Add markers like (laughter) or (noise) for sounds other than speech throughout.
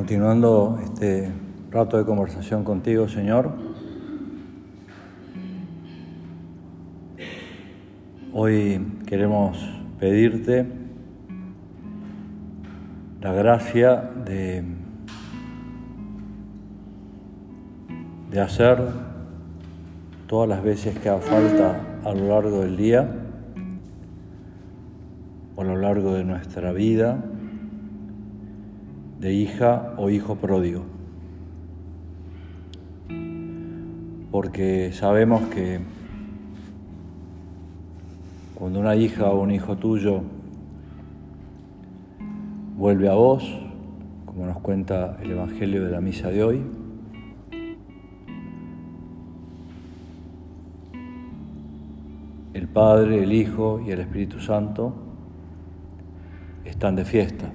continuando este rato de conversación contigo, Señor. Hoy queremos pedirte la gracia de, de hacer todas las veces que haga falta a lo largo del día o a lo largo de nuestra vida de hija o hijo pródigo. Porque sabemos que cuando una hija o un hijo tuyo vuelve a vos, como nos cuenta el Evangelio de la misa de hoy, el Padre, el Hijo y el Espíritu Santo están de fiesta.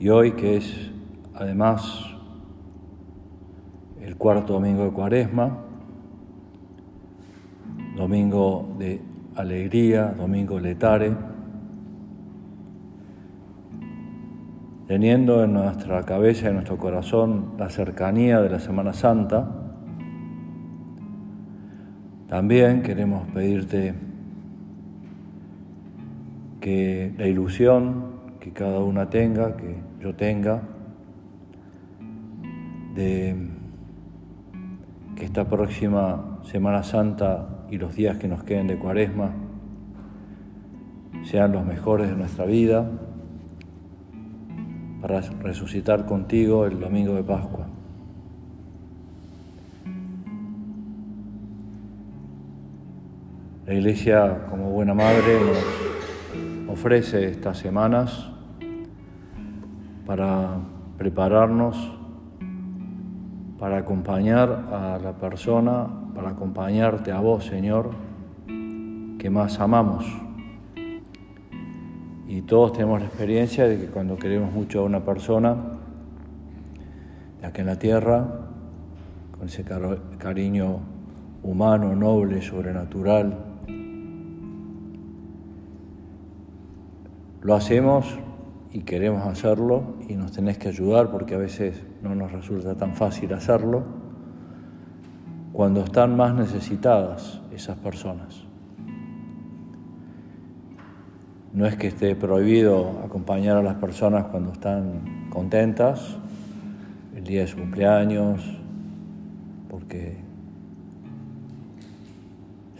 Y hoy, que es además el cuarto domingo de Cuaresma, domingo de alegría, domingo letare, teniendo en nuestra cabeza y en nuestro corazón la cercanía de la Semana Santa, también queremos pedirte que la ilusión que cada una tenga, que yo tenga, de que esta próxima Semana Santa y los días que nos queden de Cuaresma sean los mejores de nuestra vida para resucitar contigo el domingo de Pascua. La Iglesia, como buena madre, nos ofrece estas semanas para prepararnos, para acompañar a la persona, para acompañarte a vos, Señor, que más amamos. Y todos tenemos la experiencia de que cuando queremos mucho a una persona, ya que en la tierra, con ese cariño humano, noble, sobrenatural, lo hacemos y queremos hacerlo y nos tenés que ayudar porque a veces no nos resulta tan fácil hacerlo, cuando están más necesitadas esas personas. No es que esté prohibido acompañar a las personas cuando están contentas, el día de su cumpleaños, porque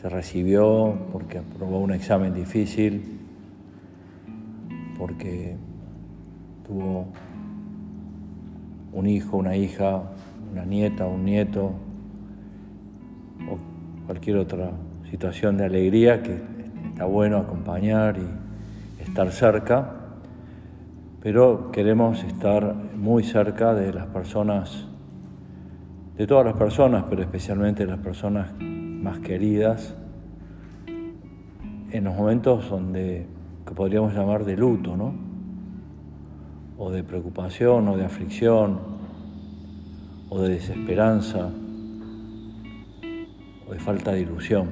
se recibió, porque aprobó un examen difícil, porque tuvo un hijo, una hija, una nieta, un nieto o cualquier otra situación de alegría que está bueno acompañar y estar cerca, pero queremos estar muy cerca de las personas, de todas las personas, pero especialmente de las personas más queridas, en los momentos donde que podríamos llamar de luto, ¿no? O de preocupación o de aflicción o de desesperanza o de falta de ilusión.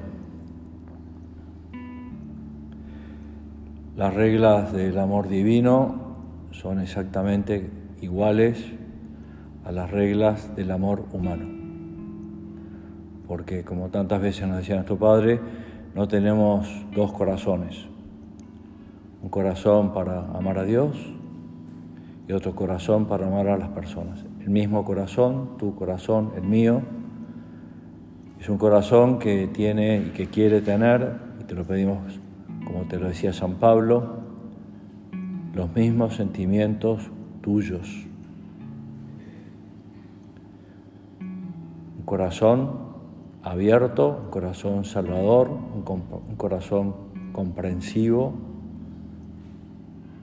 Las reglas del amor divino son exactamente iguales a las reglas del amor humano. Porque como tantas veces nos decía nuestro Padre, no tenemos dos corazones. Un corazón para amar a Dios y otro corazón para amar a las personas. El mismo corazón, tu corazón, el mío, es un corazón que tiene y que quiere tener, y te lo pedimos, como te lo decía San Pablo, los mismos sentimientos tuyos. Un corazón abierto, un corazón salvador, un, corazón comprensivo,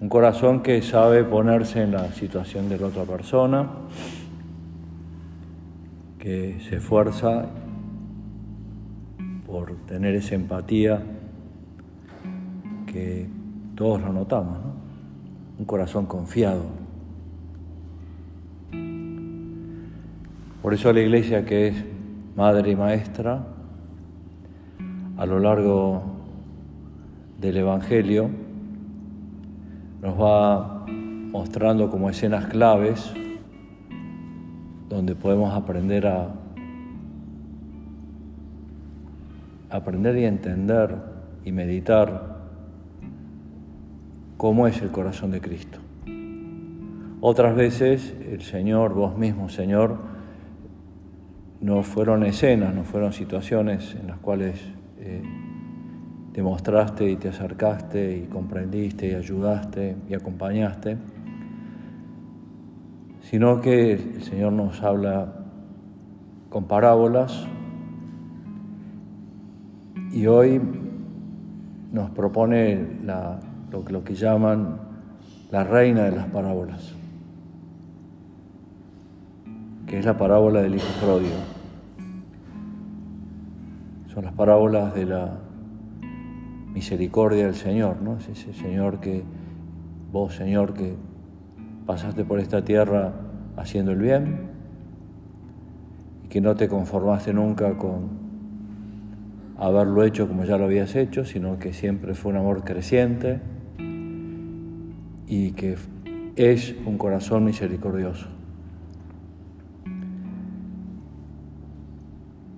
un corazón que sabe ponerse en la situación de la otra persona, que se esfuerza por tener esa empatía que todos lo notamos, un corazón confiado. Por eso la iglesia que es madre y maestra, a lo largo del Evangelio, nos va mostrando como escenas claves donde podemos aprender a aprender y entender y meditar cómo es el corazón de Cristo. Otras veces el Señor, vos mismo Señor, no fueron escenas, no fueron situaciones en las cuales eh, te mostraste y te acercaste y comprendiste y ayudaste y acompañaste, sino que el Señor nos habla con parábolas y hoy nos propone lo, lo que llaman la reina de las parábolas, que es la parábola del Hijo Pródigo. Son las parábolas de la misericordia del Señor, ¿no? Es ese Señor que, vos Señor, que pasaste por esta tierra haciendo el bien y que no te conformaste nunca con haberlo hecho como ya lo habías hecho, sino que siempre fue un amor creciente y que es un corazón misericordioso.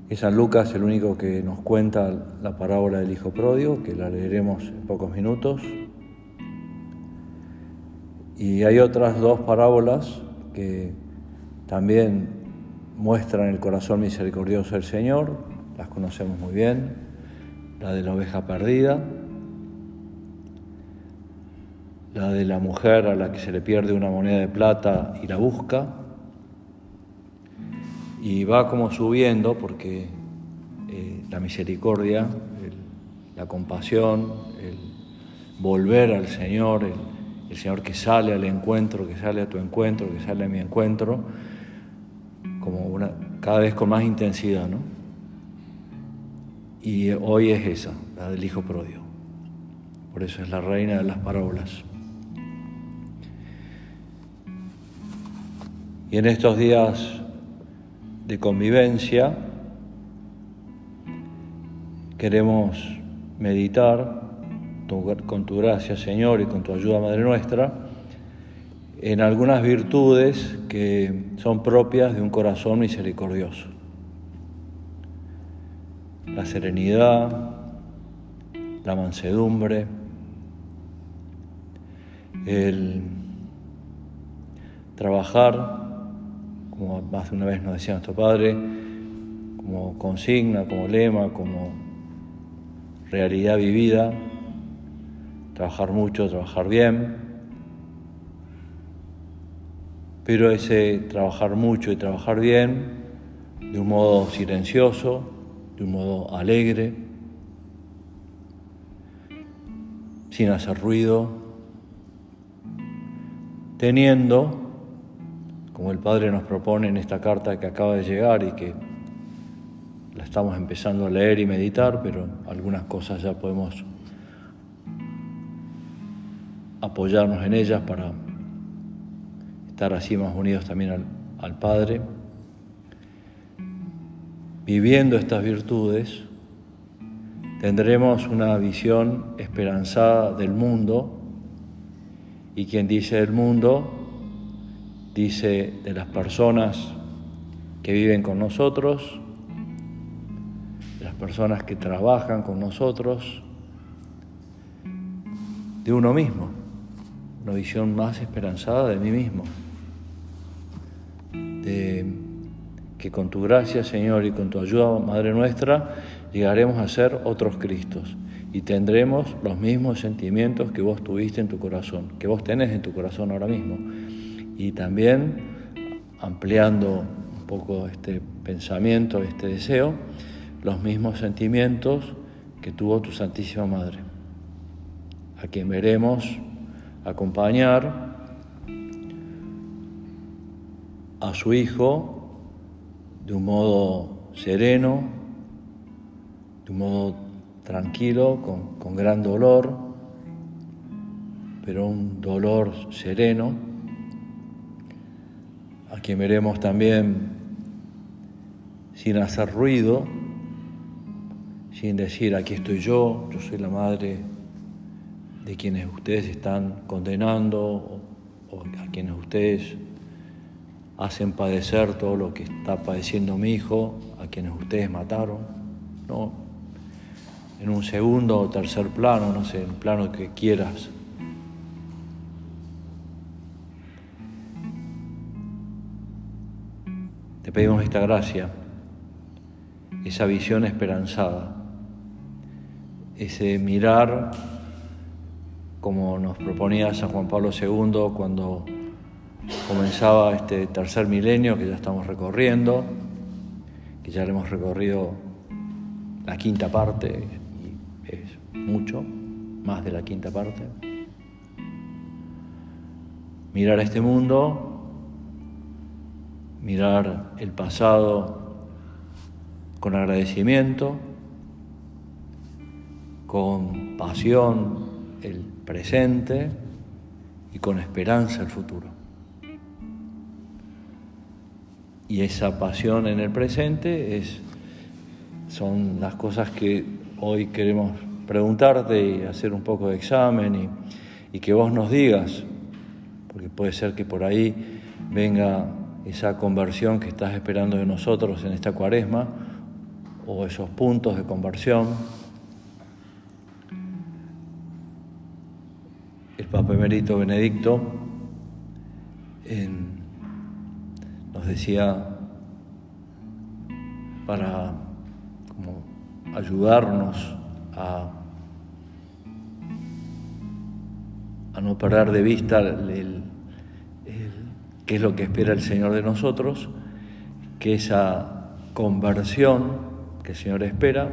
Es San Lucas el único que nos cuenta la parábola del Hijo Pródigo, que la leeremos en pocos minutos. Y hay otras dos parábolas que también muestran el corazón misericordioso del Señor, las conocemos muy bien, la de la oveja perdida, la de la mujer a la que se le pierde una moneda de plata y la busca, y va como subiendo porque eh, la misericordia, la compasión, el volver al Señor, el, el Señor que sale al encuentro, que sale a tu encuentro, que sale a mi encuentro, como una, cada vez con más intensidad, ¿no? Y hoy es esa, la del Hijo Pródigo. Por eso es la reina de las parábolas. Y en estos días de convivencia queremos meditar con tu gracia, Señor, y con tu ayuda, Madre nuestra, en algunas virtudes que son propias de un corazón misericordioso. La serenidad, la mansedumbre, el trabajar, como más de una vez nos decía nuestro Padre, como consigna, como lema, como realidad vivida, trabajar mucho, trabajar bien, pero ese trabajar mucho y trabajar bien de un modo silencioso, de un modo alegre, sin hacer ruido, teniendo, como el Padre nos propone en esta carta que acaba de llegar y que la estamos empezando a leer y meditar, pero algunas cosas ya podemos apoyarnos en ellas para estar así más unidos también al, al Padre. Viviendo estas virtudes, tendremos una visión esperanzada del mundo y quien dice del mundo, dice de las personas que viven con nosotros, de las personas que trabajan con nosotros, de uno mismo, una visión más esperanzada de mí mismo, de que con tu gracia, Señor, y con tu ayuda, Madre nuestra, llegaremos a ser otros Cristos y tendremos los mismos sentimientos que vos tuviste en tu corazón, que vos tenés en tu corazón ahora mismo. Y también, ampliando un poco este pensamiento, este deseo, los mismos sentimientos que tuvo tu Santísima Madre, a quien veremos acompañar a su Hijo de un modo sereno, de un modo tranquilo, con, gran dolor, pero un dolor sereno, a quien veremos también sin hacer ruido, sin decir aquí estoy yo, yo soy la madre de quienes ustedes están condenando o, a quienes ustedes hacen padecer todo lo que está padeciendo mi hijo, a quienes ustedes mataron, ¿no? En un segundo o tercer plano, no sé, en plano que quieras. Pedimos esta gracia, esa visión esperanzada, ese mirar como nos proponía San Juan Pablo II cuando comenzaba este tercer milenio que ya estamos recorriendo, que ya le hemos recorrido la quinta parte, y es mucho, más de la quinta parte. Mirar a este mundo, mirar el pasado con agradecimiento, con pasión el presente y con esperanza el futuro. Y esa pasión en el presente es, son las cosas que hoy queremos preguntarte y hacer un poco de examen y, y que vos nos digas, porque puede ser que por ahí venga esa conversión que estás esperando de nosotros en esta cuaresma o esos puntos de conversión. El Papa Emerito Benedicto en nos decía para ayudarnos a, a, no perder de vista qué es lo que espera el Señor de nosotros, que esa conversión que el Señor espera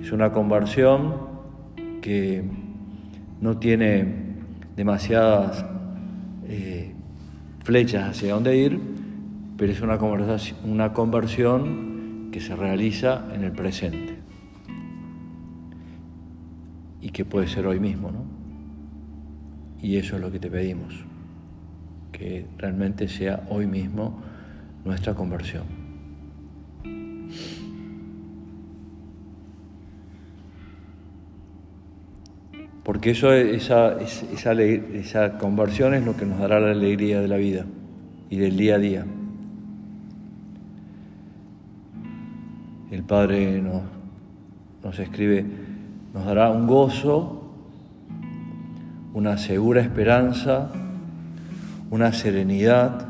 es una conversión que no tiene demasiadas eh, flechas hacia dónde ir, pero es una conversión, una conversión que se realiza en el presente y que puede ser hoy mismo, ¿no? Y eso es lo que te pedimos, que realmente sea hoy mismo nuestra conversión. Porque eso, esa, esa, esa conversión es lo que nos dará la alegría de la vida y del día a día. el Padre nos, escribe, nos dará un gozo, una segura esperanza, una serenidad,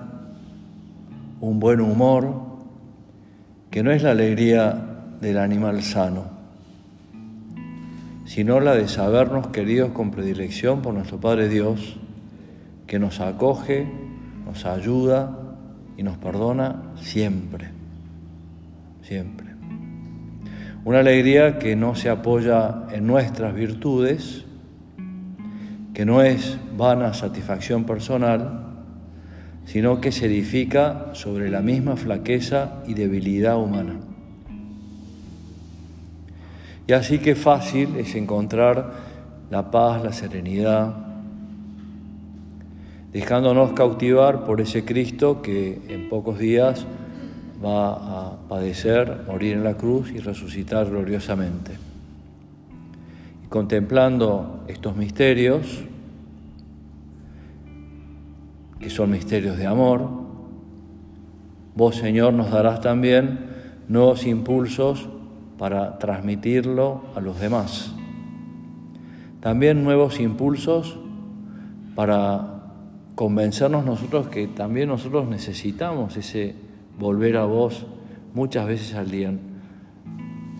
un buen humor, que no es la alegría del animal sano, sino la de sabernos queridos con predilección por nuestro Padre Dios, que nos acoge, nos ayuda y nos perdona siempre, siempre. Una alegría que no se apoya en nuestras virtudes, que no es vana satisfacción personal, sino que se edifica sobre la misma flaqueza y debilidad humana. Y así que fácil es encontrar la paz, la serenidad, dejándonos cautivar por ese Cristo que en pocos días va a padecer, morir en la cruz y resucitar gloriosamente. Y contemplando estos misterios, que son misterios de amor, vos Señor nos darás también nuevos impulsos para transmitirlo a los demás. También nuevos impulsos para convencernos nosotros que también nosotros necesitamos ese volver a vos muchas veces al día.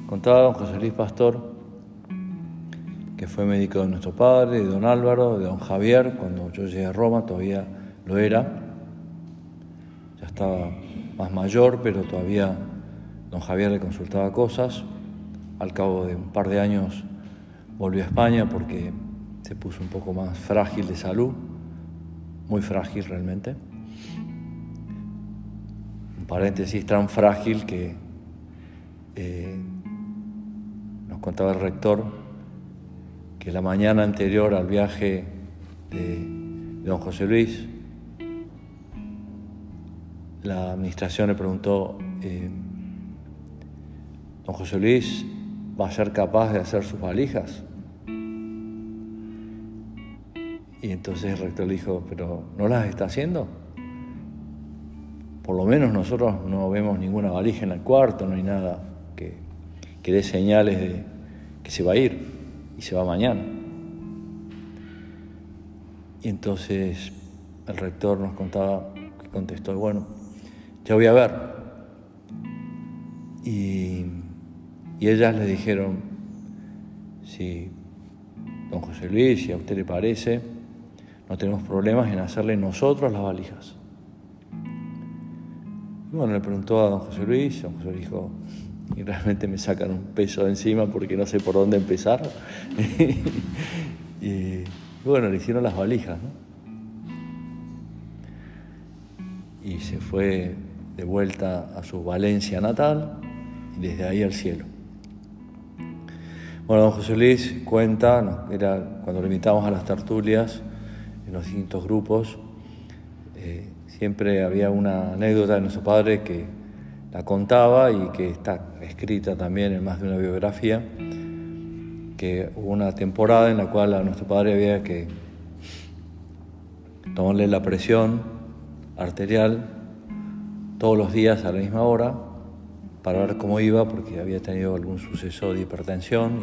Contaba don José Luis Pastor, que fue médico de nuestro padre, de don Álvaro, de don Javier, cuando yo llegué a Roma todavía lo era, ya estaba más mayor, pero todavía don Javier le consultaba cosas. Al cabo de un par de años volvió a España porque se puso un poco más frágil de salud, muy frágil realmente paréntesis, tan frágil que eh, nos contaba el rector que la mañana anterior al viaje de, don José Luis, la administración le preguntó, eh, don José Luis, ¿va a ser capaz de hacer sus valijas? Y entonces el rector le dijo, pero ¿no las está haciendo? Por lo menos nosotros no vemos ninguna valija en el cuarto, no hay nada que, que dé señales de que se va a ir y se va mañana. Y entonces el rector nos contaba, que contestó, bueno, ya voy a ver. Y, y ellas le dijeron, si don José Luis, si a usted le parece, no tenemos problemas en hacerle nosotros las valijas. Y bueno, le preguntó a don José Luis, don José Luis dijo, y realmente me sacan un peso de encima porque no sé por dónde empezar. (laughs) y bueno, le hicieron las valijas, ¿no? Y se fue de vuelta a su Valencia natal y desde ahí al cielo. Bueno, don José Luis cuenta, era cuando le invitamos a las tertulias, en los distintos grupos, eh, siempre había una anécdota de nuestro padre que la contaba y que está escrita también en más de una biografía, que hubo una temporada en la cual a nuestro padre había que tomarle la presión arterial todos los días a la misma hora para ver cómo iba porque había tenido algún suceso de hipertensión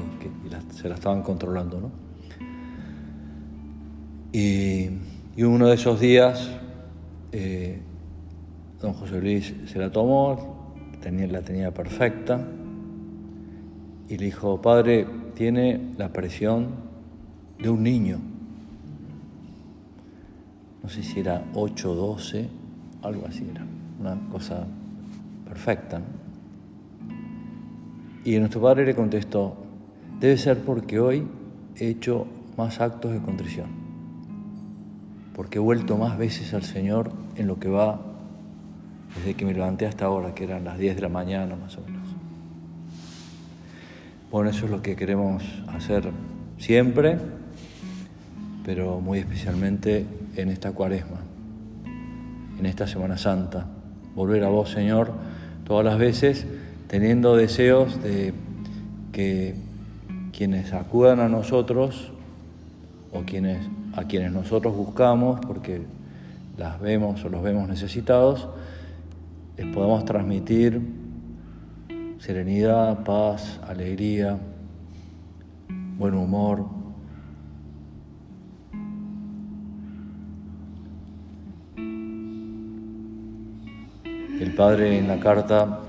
y se la estaban controlando. ¿no? Y, uno de esos días, eh, don José Luis se la tomó, tenía, la tenía perfecta, y le dijo, padre, tiene la presión de un niño. No sé si era 8 o 12, algo así era, una cosa perfecta. Y nuestro padre le contestó, debe ser porque hoy he hecho más actos de contrición porque he vuelto más veces al Señor en lo que va desde que me levanté hasta ahora, que eran las 10 de la mañana más o menos. Bueno, eso es lo que queremos hacer siempre, pero muy especialmente en esta cuaresma, en esta Semana Santa. Volver a vos, Señor, todas las veces teniendo deseos de que quienes acudan a nosotros o quienes a quienes nosotros buscamos porque las vemos o los vemos necesitados, les podemos transmitir serenidad, paz, alegría, buen humor. El Padre en la carta,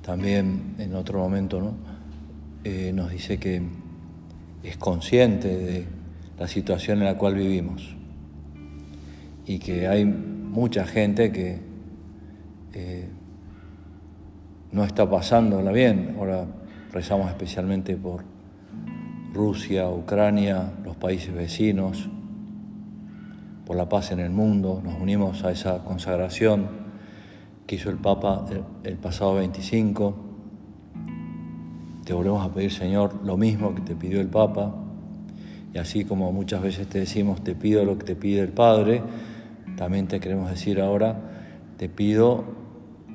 también en otro momento, ¿no? Eh, nos dice que es consciente de la situación en la cual vivimos y que hay mucha gente que eh, no está pasándola bien. Ahora rezamos especialmente por Rusia, Ucrania, los países vecinos, por la paz en el mundo. Nos unimos a esa consagración que hizo el Papa el, pasado 25. Te volvemos a pedir, Señor, lo mismo que te pidió el Papa, y así como muchas veces te decimos, te pido lo que te pide el Padre, también te queremos decir ahora, te pido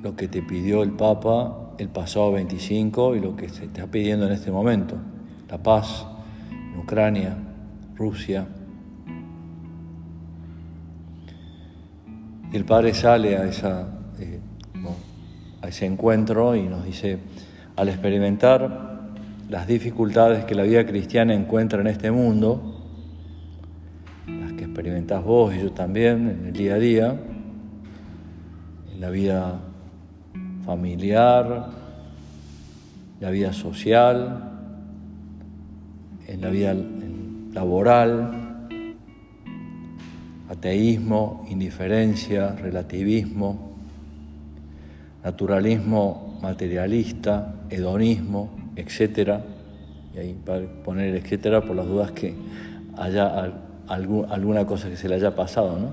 lo que te pidió el Papa el pasado 25 y lo que se está pidiendo en este momento, la paz en Ucrania, Rusia. Y el Padre sale a, esa, eh, a ese encuentro y nos dice, al experimentar las dificultades que la vida cristiana encuentra en este mundo, las que experimentás vos y yo también en el día a día, en la vida familiar, la vida social, en la vida laboral, ateísmo, indiferencia, relativismo, naturalismo materialista, hedonismo, etcétera, y ahí para poner etcétera por las dudas que haya alguna cosa que se le haya pasado, ¿no?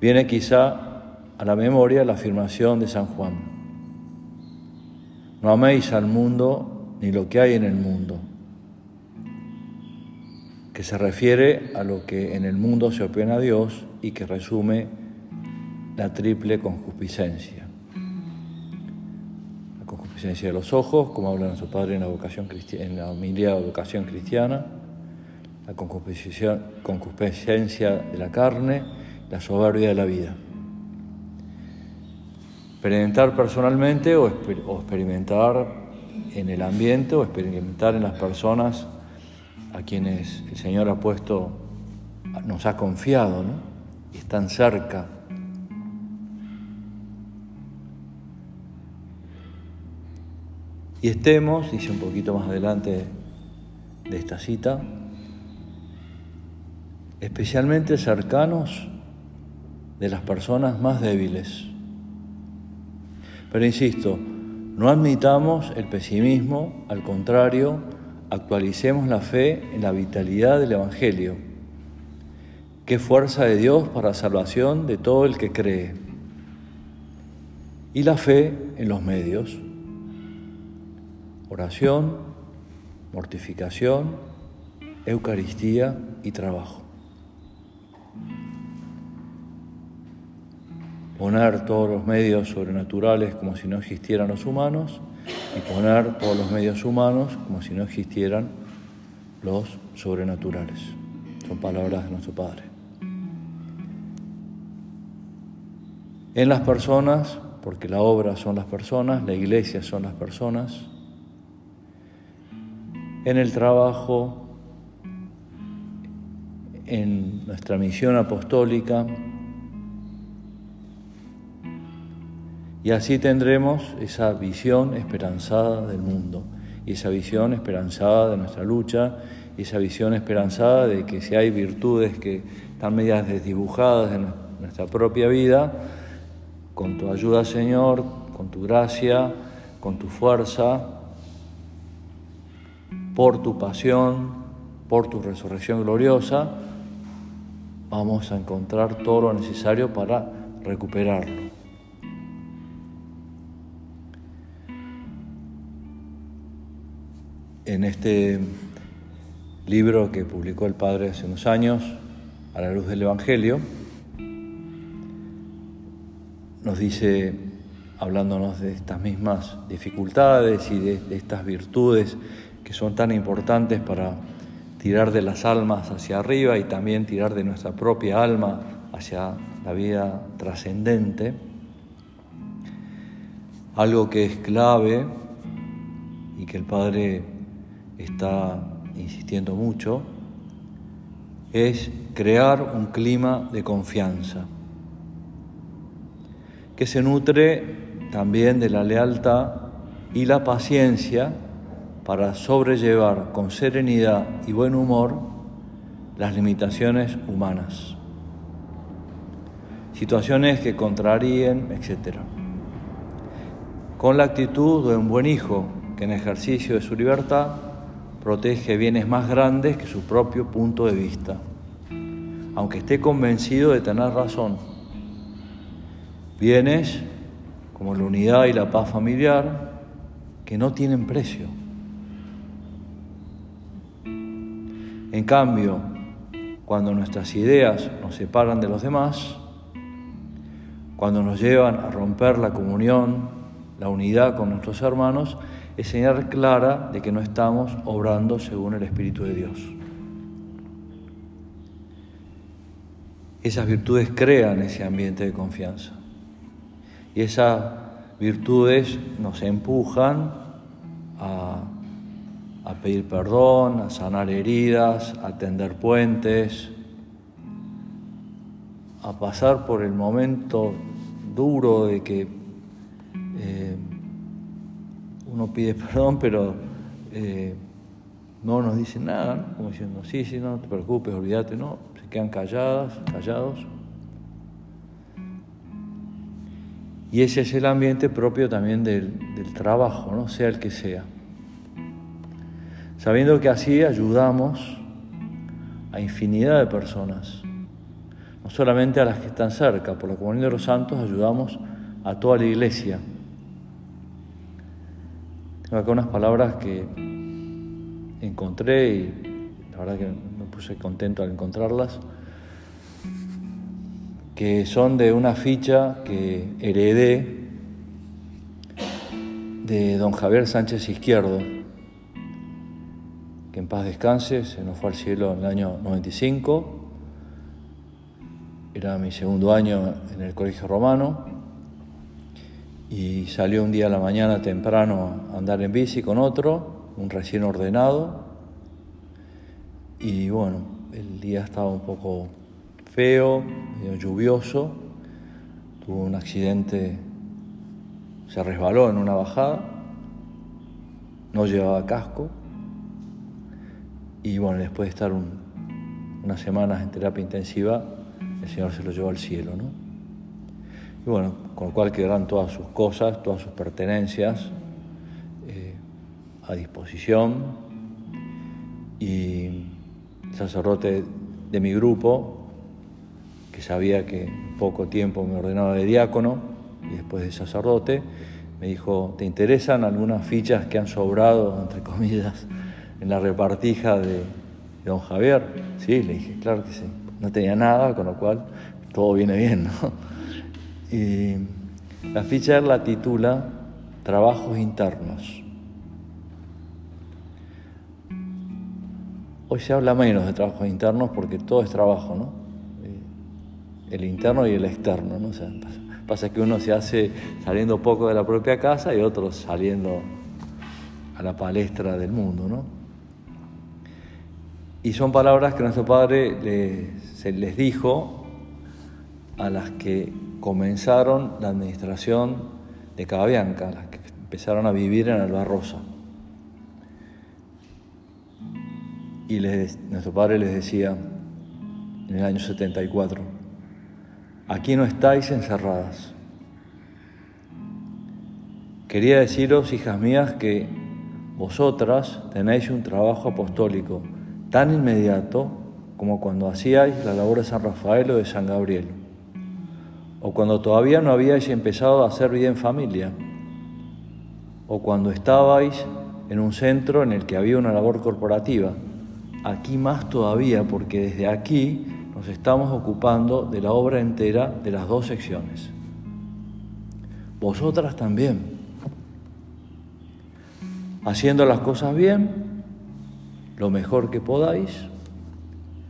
Viene quizá a la memoria la afirmación de San Juan. No améis al mundo ni lo que hay en el mundo, que se refiere a lo que en el mundo se opone a Dios y que resume la triple concupiscencia concupiscencia de los ojos, como habla nuestro Padre en la, vocación en la de educación cristiana, la concupiscencia de la carne, la soberbia de la vida. Experimentar personalmente o, experimentar en el ambiente o experimentar en las personas a quienes el Señor ha puesto, nos ha confiado, ¿no? Están cerca. Y estemos, dice un poquito más adelante de esta cita, especialmente cercanos de las personas más débiles. Pero insisto, no admitamos el pesimismo, al contrario, actualicemos la fe en la vitalidad del Evangelio. Qué fuerza de Dios para salvación de todo el que cree. Y la fe en los medios. Oración, mortificación, Eucaristía y trabajo. poner todos los medios sobrenaturales como si no existieran los humanos y poner todos los medios humanos como si no existieran los sobrenaturales. Son palabras de nuestro Padre. En las personas, porque la obra son las personas, la iglesia son las personas, en el trabajo, en nuestra misión apostólica, Y así tendremos esa visión esperanzada del mundo, y esa visión esperanzada de nuestra lucha, y esa visión esperanzada de que si hay virtudes que están medias desdibujadas en nuestra propia vida, con tu ayuda, Señor, con tu gracia, con tu fuerza, por tu pasión, por tu resurrección gloriosa, vamos a encontrar todo lo necesario para recuperarlo. en este libro que publicó el Padre hace unos años, a la luz del Evangelio, nos dice, hablándonos de estas mismas dificultades y de, estas virtudes que son tan importantes para tirar de las almas hacia arriba y también tirar de nuestra propia alma hacia la vida trascendente, algo que es clave y que el Padre está insistiendo mucho, es crear un clima de confianza, que se nutre también de la lealtad y la paciencia para sobrellevar con serenidad y buen humor las limitaciones humanas, situaciones que contraríen, etc. Con la actitud de un buen hijo que en ejercicio de su libertad protege bienes más grandes que su propio punto de vista, aunque esté convencido de tener razón. Bienes como la unidad y la paz familiar que no tienen precio. En cambio, cuando nuestras ideas nos separan de los demás, cuando nos llevan a romper la comunión, la unidad con nuestros hermanos, es señal clara de que no estamos obrando según el Espíritu de Dios. Esas virtudes crean ese ambiente de confianza. Y esas virtudes nos empujan a, a pedir perdón, a sanar heridas, a tender puentes, a pasar por el momento duro de que eh, uno pide (laughs) perdón, pero eh, no nos dicen nada, como diciendo, sí, sí, no te preocupes, olvídate, no, se quedan calladas, callados. Y ese es el ambiente propio también del, del trabajo, ¿no? sea el que sea. Sabiendo que así ayudamos a infinidad de personas, no solamente a las que están cerca, por la comunidad de los santos ayudamos a toda la iglesia. Tengo acá unas palabras que encontré y la verdad que me puse contento al encontrarlas, que son de una ficha que heredé de don Javier Sánchez Izquierdo, que en paz descanse, se nos fue al cielo en el año 95. Era mi segundo año en el colegio romano y salió un día a la mañana temprano a andar en bici con otro, un recién ordenado. Y bueno, el día estaba un poco feo, medio lluvioso. Tuvo un accidente, se resbaló en una bajada, no llevaba casco y bueno, después de estar unas semanas en terapia intensiva, el Señor se lo llevó al cielo, ¿no? Y bueno, con lo cual quedarán todas sus cosas, todas sus pertenencias eh, a disposición. Y el sacerdote de mi grupo, que sabía que en poco tiempo me ordenaba de diácono y después de sacerdote, me dijo, ¿te interesan algunas fichas que han sobrado, entre comillas, en la repartija de, don Javier. Sí, le dije, claro que sí. No tenía nada, con lo cual todo viene bien, ¿no? (laughs) Y la ficha la titula Trabajos internos. Hoy se habla menos de trabajos internos porque todo es trabajo, ¿no? Eh, el interno y el externo, ¿no? pasa que uno se hace saliendo poco de la propia casa y otros saliendo a la palestra del mundo, ¿no? Y son palabras que nuestro Padre les dijo a las que comenzaron la administración de Cababianca, las que empezaron a vivir en Albarrosa. Y nuestro Padre les decía en el año 74, aquí no estáis encerradas. Quería deciros, hijas mías, que vosotras tenéis un trabajo apostólico tan inmediato como cuando hacíais la labor de San Rafael o de San Gabriel, o cuando todavía no habíais empezado a hacer vida en familia, o cuando estabais en un centro en el que había una labor corporativa. Aquí más todavía, porque desde aquí nos estamos ocupando de la obra entera de las dos secciones. Vosotras también. Haciendo las cosas bien, lo mejor que podáis,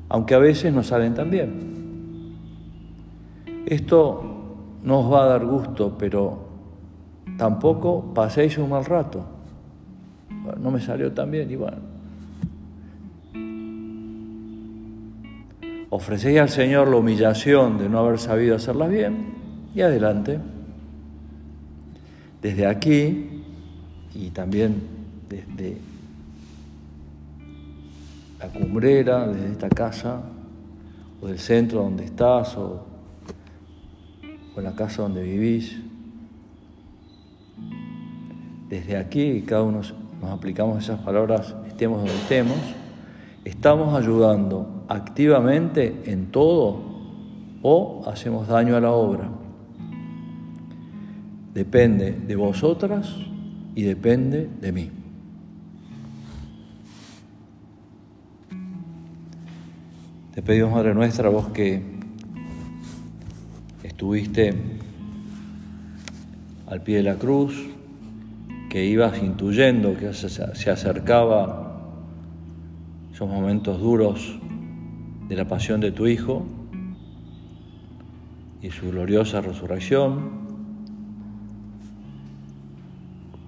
aunque a veces no salen tan bien. Esto no os va a dar gusto, pero tampoco paséis un mal rato. No me salió tan bien y bueno. Ofrecéis al Señor la humillación de no haber sabido hacerlas bien y adelante. Desde aquí y también desde la cumbrera, desde esta casa, o del centro donde estás, o, en la casa donde vivís. Desde aquí, cada uno nos aplicamos esas palabras, estemos donde estemos, estamos ayudando activamente en todo o hacemos daño a la obra. Depende de vosotras y depende de mí. Te pedimos, Madre nuestra, vos que estuviste al pie de la cruz, que ibas intuyendo que se acercaba esos momentos duros de la pasión de tu Hijo y su gloriosa resurrección,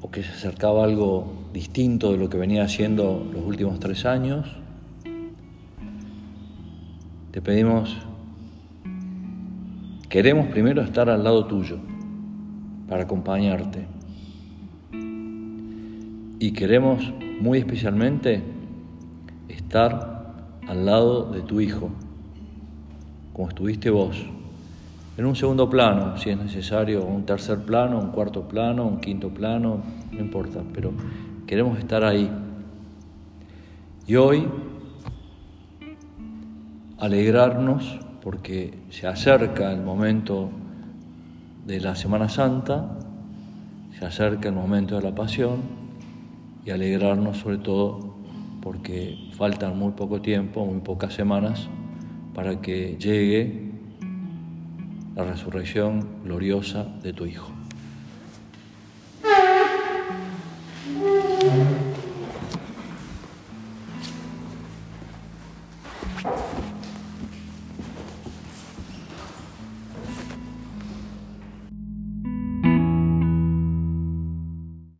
o que se acercaba algo distinto de lo que venía haciendo los últimos tres años, te pedimos, queremos primero estar al lado tuyo para acompañarte. Y queremos muy especialmente estar al lado de tu Hijo, como estuviste vos, en un segundo plano, si es necesario, un tercer plano, un cuarto plano, un quinto plano, no importa, pero queremos estar ahí. Y hoy alegrarnos porque se acerca el momento de la Semana Santa, se acerca el momento de la pasión y alegrarnos sobre todo porque faltan muy poco tiempo, muy pocas semanas para que llegue la resurrección gloriosa de tu Hijo.